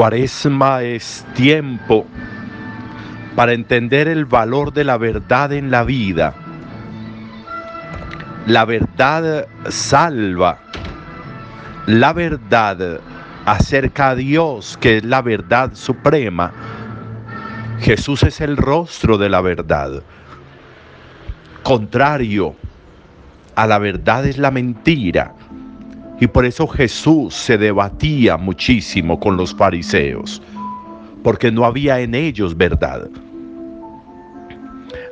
Cuaresma es tiempo para entender el valor de la verdad en la vida. La verdad salva. La verdad acerca a Dios, que es la verdad suprema. Jesús es el rostro de la verdad. Contrario a la verdad es la mentira. Y por eso Jesús se debatía muchísimo con los fariseos, porque no había en ellos verdad.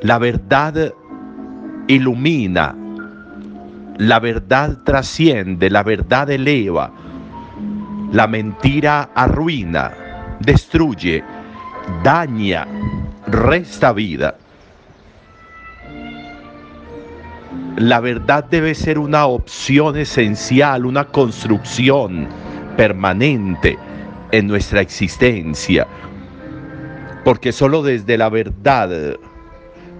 La verdad ilumina, la verdad trasciende, la verdad eleva, la mentira arruina, destruye, daña, resta vida. La verdad debe ser una opción esencial, una construcción permanente en nuestra existencia. Porque solo desde la verdad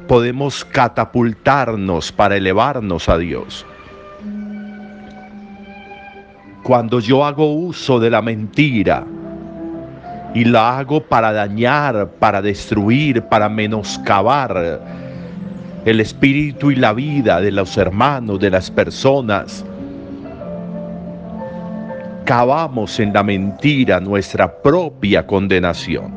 podemos catapultarnos para elevarnos a Dios. Cuando yo hago uso de la mentira y la hago para dañar, para destruir, para menoscabar, el espíritu y la vida de los hermanos, de las personas. Cavamos en la mentira nuestra propia condenación.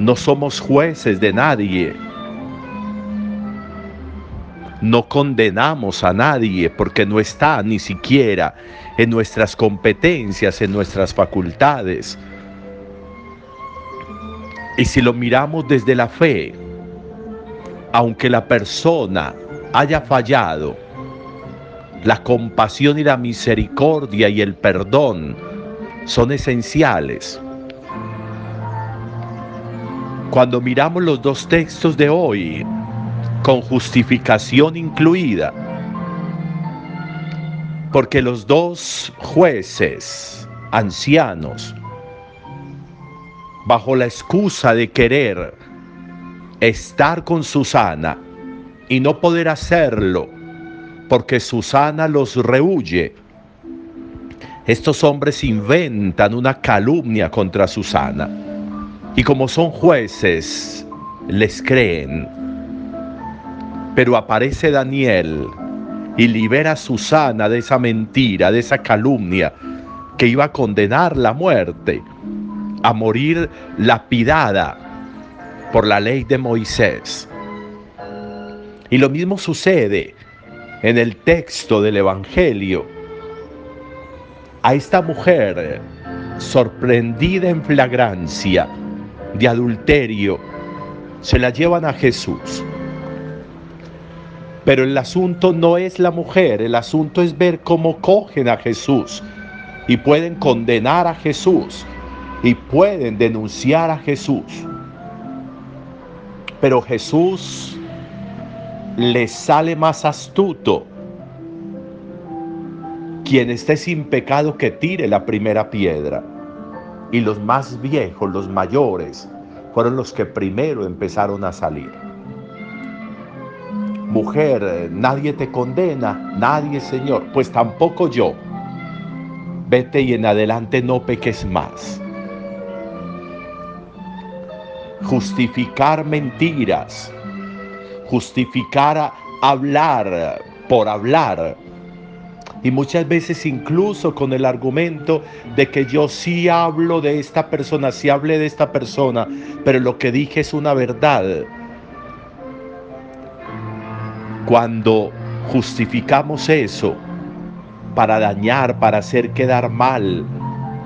No somos jueces de nadie. No condenamos a nadie porque no está ni siquiera en nuestras competencias, en nuestras facultades y si lo miramos desde la fe, aunque la persona haya fallado, la compasión y la misericordia y el perdón son esenciales. Cuando miramos los dos textos de hoy, con justificación incluida, porque los dos jueces ancianos bajo la excusa de querer estar con Susana y no poder hacerlo porque Susana los rehuye, estos hombres inventan una calumnia contra Susana y como son jueces, les creen. Pero aparece Daniel y libera a Susana de esa mentira, de esa calumnia que iba a condenar la muerte a morir lapidada por la ley de Moisés. Y lo mismo sucede en el texto del Evangelio. A esta mujer sorprendida en flagrancia de adulterio, se la llevan a Jesús. Pero el asunto no es la mujer, el asunto es ver cómo cogen a Jesús y pueden condenar a Jesús y pueden denunciar a Jesús. Pero Jesús les sale más astuto. Quien esté sin pecado que tire la primera piedra. Y los más viejos, los mayores, fueron los que primero empezaron a salir. Mujer, nadie te condena, nadie Señor, pues tampoco yo. Vete y en adelante no peques más justificar mentiras, justificar hablar por hablar. Y muchas veces incluso con el argumento de que yo sí hablo de esta persona, sí hablé de esta persona, pero lo que dije es una verdad. Cuando justificamos eso para dañar, para hacer quedar mal,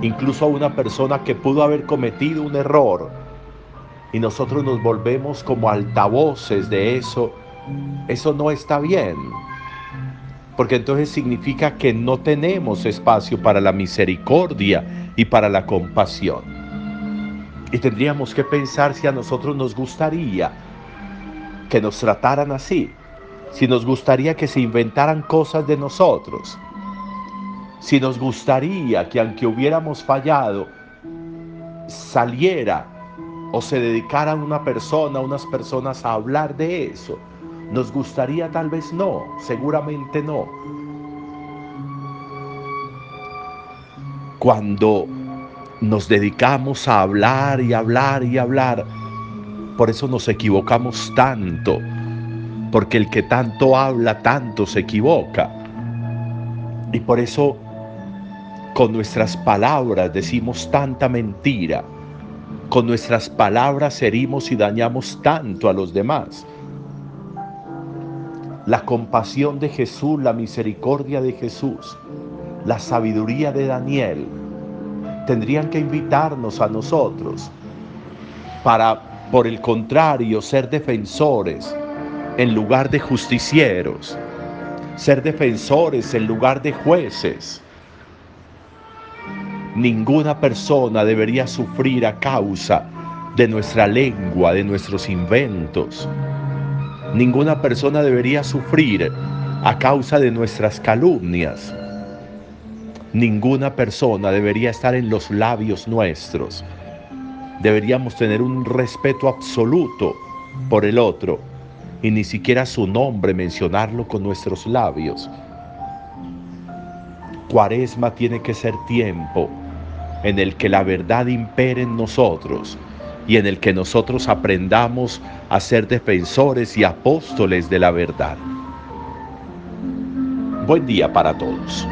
incluso a una persona que pudo haber cometido un error, y nosotros nos volvemos como altavoces de eso, eso no está bien. Porque entonces significa que no tenemos espacio para la misericordia y para la compasión. Y tendríamos que pensar si a nosotros nos gustaría que nos trataran así, si nos gustaría que se inventaran cosas de nosotros, si nos gustaría que aunque hubiéramos fallado, saliera o se dedicaran una persona, unas personas a hablar de eso. Nos gustaría tal vez no, seguramente no. cuando nos dedicamos a hablar y hablar y hablar. Por eso nos equivocamos tanto, porque el que tanto habla, tanto se equivoca. Y por eso con nuestras palabras decimos tanta mentira. Con nuestras palabras herimos y dañamos tanto a los demás. La compasión de Jesús, la misericordia de Jesús, la sabiduría de Daniel, tendrían que invitarnos a nosotros para, por el contrario, ser defensores en lugar de justicieros, ser defensores en lugar de jueces Ninguna persona debería sufrir a causa de nuestra lengua, de nuestros inventos. Ninguna persona debería sufrir a causa de nuestras calumnias. Ninguna persona debería estar en los labios nuestros. Deberíamos tener un respeto absoluto por el otro y ni siquiera su nombre mencionarlo con nuestros labios. Cuaresma tiene que ser tiempo en el que la verdad impere en nosotros y en el que nosotros aprendamos a ser defensores y apóstoles de la verdad. Buen día para todos.